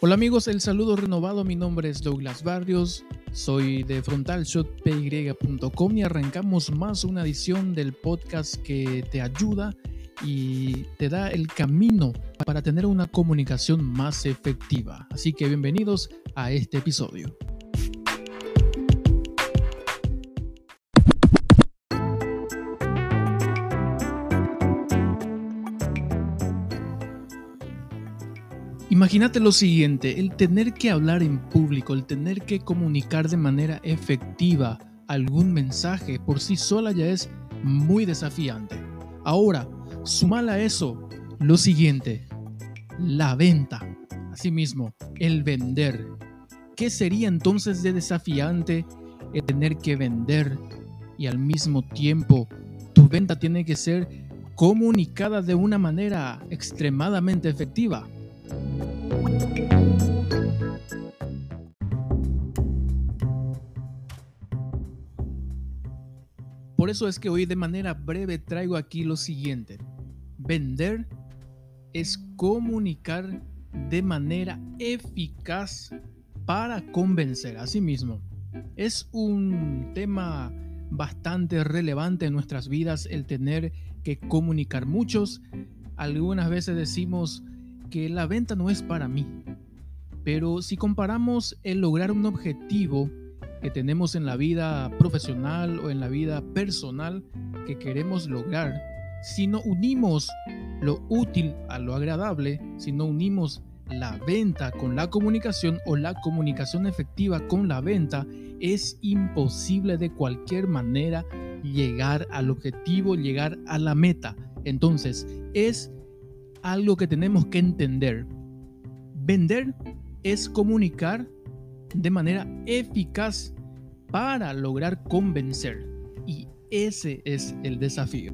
Hola amigos, el saludo renovado, mi nombre es Douglas Barrios, soy de frontalshotpy.com y arrancamos más una edición del podcast que te ayuda y te da el camino para tener una comunicación más efectiva. Así que bienvenidos a este episodio. Imagínate lo siguiente, el tener que hablar en público, el tener que comunicar de manera efectiva algún mensaje por sí sola ya es muy desafiante. Ahora, sumala a eso lo siguiente, la venta. Asimismo, el vender. ¿Qué sería entonces de desafiante el tener que vender y al mismo tiempo tu venta tiene que ser comunicada de una manera extremadamente efectiva? Por eso es que hoy de manera breve traigo aquí lo siguiente. Vender es comunicar de manera eficaz para convencer a sí mismo. Es un tema bastante relevante en nuestras vidas el tener que comunicar. Muchos algunas veces decimos que la venta no es para mí. Pero si comparamos el lograr un objetivo que tenemos en la vida profesional o en la vida personal que queremos lograr, si no unimos lo útil a lo agradable, si no unimos la venta con la comunicación o la comunicación efectiva con la venta, es imposible de cualquier manera llegar al objetivo, llegar a la meta. Entonces, es algo que tenemos que entender. Vender es comunicar de manera eficaz para lograr convencer. Y ese es el desafío.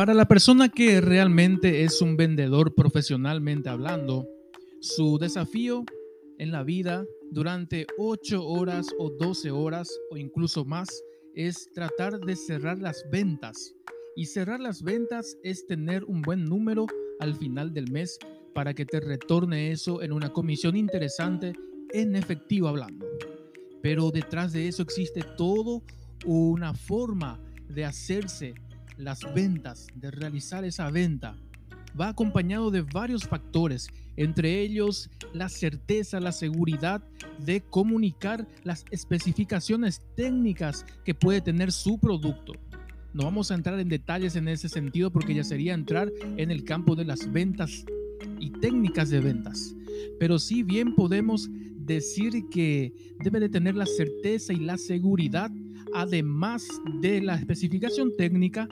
Para la persona que realmente es un vendedor profesionalmente hablando, su desafío en la vida durante 8 horas o 12 horas o incluso más es tratar de cerrar las ventas. Y cerrar las ventas es tener un buen número al final del mes para que te retorne eso en una comisión interesante en efectivo hablando. Pero detrás de eso existe todo una forma de hacerse las ventas, de realizar esa venta va acompañado de varios factores, entre ellos la certeza, la seguridad de comunicar las especificaciones técnicas que puede tener su producto. No vamos a entrar en detalles en ese sentido porque ya sería entrar en el campo de las ventas y técnicas de ventas. Pero sí bien podemos decir que debe de tener la certeza y la seguridad, además de la especificación técnica,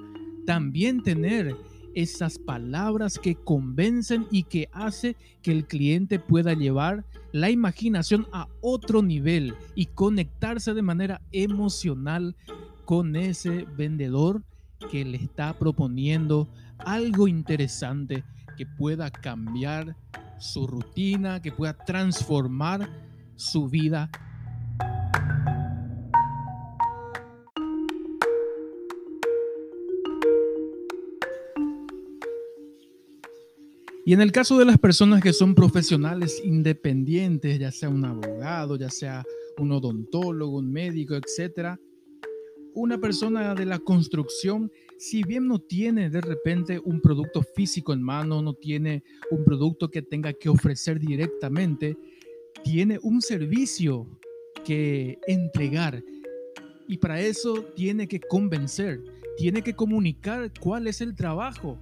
también tener esas palabras que convencen y que hace que el cliente pueda llevar la imaginación a otro nivel y conectarse de manera emocional con ese vendedor que le está proponiendo algo interesante que pueda cambiar su rutina, que pueda transformar su vida Y en el caso de las personas que son profesionales independientes, ya sea un abogado, ya sea un odontólogo, un médico, etcétera, una persona de la construcción, si bien no tiene de repente un producto físico en mano, no tiene un producto que tenga que ofrecer directamente, tiene un servicio que entregar. Y para eso tiene que convencer, tiene que comunicar cuál es el trabajo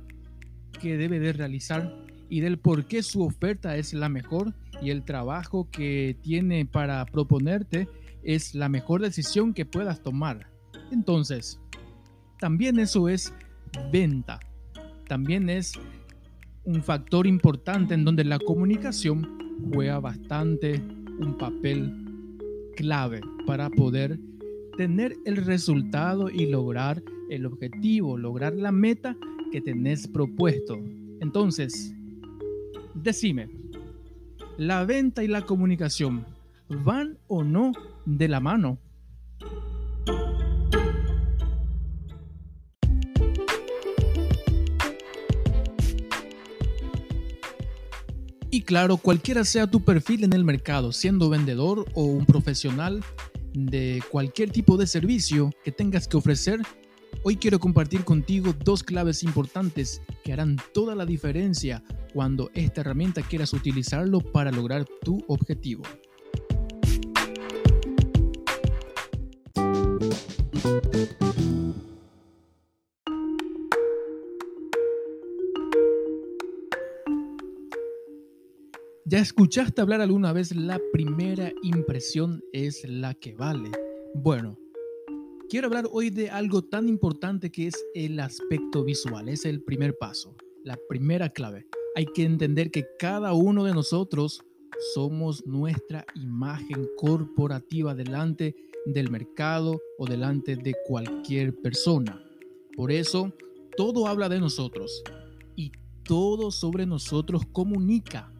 que debe de realizar y del por qué su oferta es la mejor y el trabajo que tiene para proponerte es la mejor decisión que puedas tomar. Entonces, también eso es venta. También es un factor importante en donde la comunicación juega bastante un papel clave para poder tener el resultado y lograr el objetivo, lograr la meta que tenés propuesto. Entonces, Decime, la venta y la comunicación van o no de la mano. Y claro, cualquiera sea tu perfil en el mercado, siendo vendedor o un profesional de cualquier tipo de servicio que tengas que ofrecer, hoy quiero compartir contigo dos claves importantes que harán toda la diferencia cuando esta herramienta quieras utilizarlo para lograr tu objetivo. ¿Ya escuchaste hablar alguna vez la primera impresión es la que vale? Bueno, quiero hablar hoy de algo tan importante que es el aspecto visual. Es el primer paso, la primera clave. Hay que entender que cada uno de nosotros somos nuestra imagen corporativa delante del mercado o delante de cualquier persona. Por eso, todo habla de nosotros y todo sobre nosotros comunica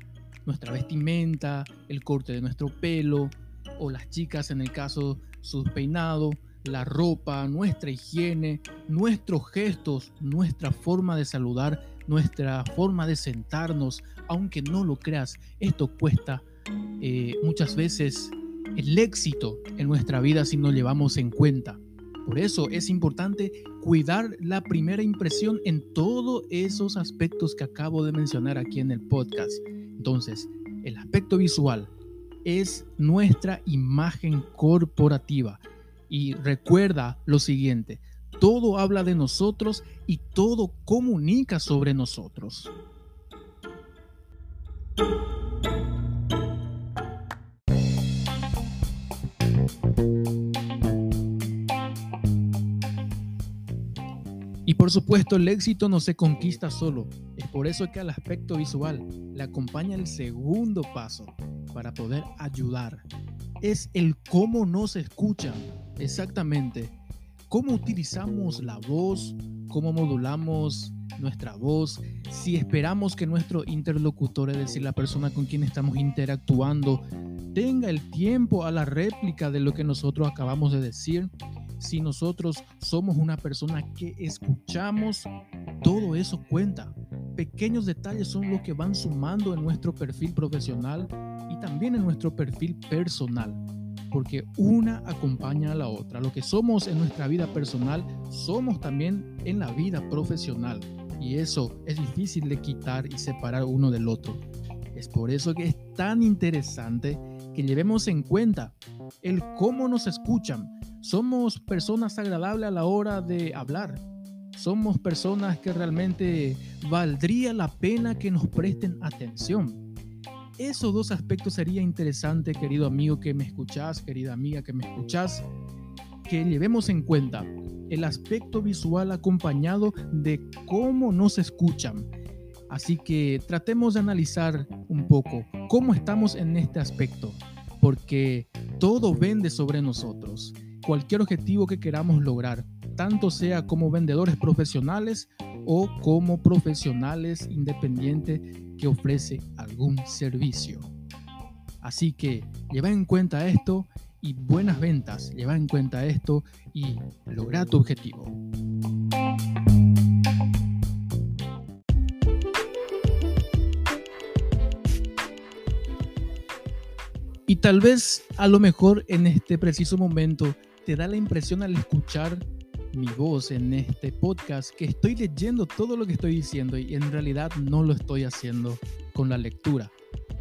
nuestra vestimenta, el corte de nuestro pelo, o las chicas en el caso su peinado, la ropa, nuestra higiene, nuestros gestos, nuestra forma de saludar, nuestra forma de sentarnos, aunque no lo creas, esto cuesta eh, muchas veces el éxito en nuestra vida si no llevamos en cuenta. Por eso es importante cuidar la primera impresión en todos esos aspectos que acabo de mencionar aquí en el podcast. Entonces, el aspecto visual es nuestra imagen corporativa. Y recuerda lo siguiente, todo habla de nosotros y todo comunica sobre nosotros. Y por supuesto, el éxito no se conquista solo. Es por eso que al aspecto visual le acompaña el segundo paso para poder ayudar. Es el cómo nos escuchan. Exactamente. Cómo utilizamos la voz, cómo modulamos nuestra voz, si esperamos que nuestro interlocutor, es decir, la persona con quien estamos interactuando, tenga el tiempo a la réplica de lo que nosotros acabamos de decir, si nosotros somos una persona que escuchamos, todo eso cuenta. Pequeños detalles son los que van sumando en nuestro perfil profesional y también en nuestro perfil personal, porque una acompaña a la otra. Lo que somos en nuestra vida personal, somos también en la vida profesional. Y eso es difícil de quitar y separar uno del otro. Es por eso que es tan interesante que llevemos en cuenta el cómo nos escuchan, somos personas agradables a la hora de hablar. Somos personas que realmente valdría la pena que nos presten atención. Esos dos aspectos sería interesante, querido amigo que me escuchás, querida amiga que me escuchás, que llevemos en cuenta el aspecto visual acompañado de cómo nos escuchan. Así que tratemos de analizar un poco cómo estamos en este aspecto, porque todo vende sobre nosotros cualquier objetivo que queramos lograr, tanto sea como vendedores profesionales o como profesionales independientes que ofrece algún servicio. Así que lleva en cuenta esto y buenas ventas, lleva en cuenta esto y logra tu objetivo. Y tal vez a lo mejor en este preciso momento te da la impresión al escuchar mi voz en este podcast que estoy leyendo todo lo que estoy diciendo y en realidad no lo estoy haciendo con la lectura.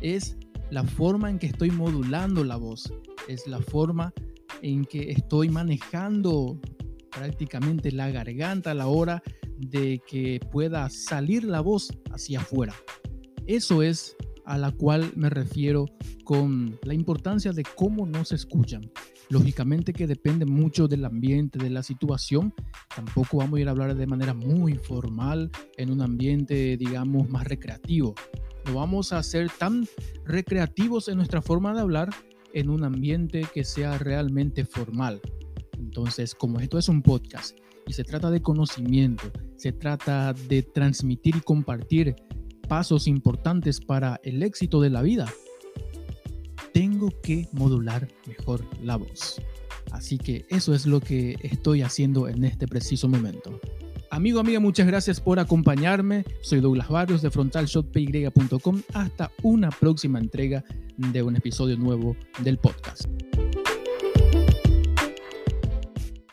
Es la forma en que estoy modulando la voz, es la forma en que estoy manejando prácticamente la garganta a la hora de que pueda salir la voz hacia afuera. Eso es a la cual me refiero con la importancia de cómo nos escuchan. Lógicamente que depende mucho del ambiente, de la situación. Tampoco vamos a ir a hablar de manera muy formal en un ambiente, digamos, más recreativo. No vamos a ser tan recreativos en nuestra forma de hablar en un ambiente que sea realmente formal. Entonces, como esto es un podcast y se trata de conocimiento, se trata de transmitir y compartir pasos importantes para el éxito de la vida, tengo que modular mejor la voz. Así que eso es lo que estoy haciendo en este preciso momento. Amigo, amiga, muchas gracias por acompañarme. Soy Douglas Barrios de frontalshotpy.com. Hasta una próxima entrega de un episodio nuevo del podcast.